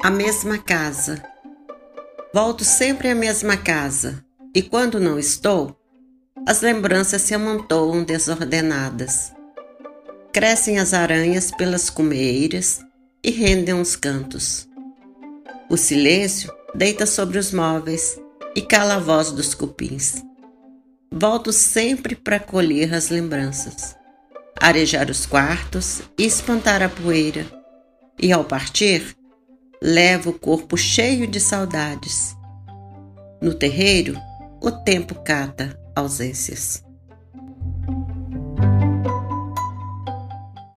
A mesma casa. Volto sempre à mesma casa, e quando não estou, as lembranças se amontoam desordenadas. Crescem as aranhas pelas cumeiras e rendem os cantos. O silêncio deita sobre os móveis e cala a voz dos cupins. Volto sempre para colher as lembranças, arejar os quartos e espantar a poeira. E ao partir, levo o corpo cheio de saudades. No terreiro, o tempo cata ausências.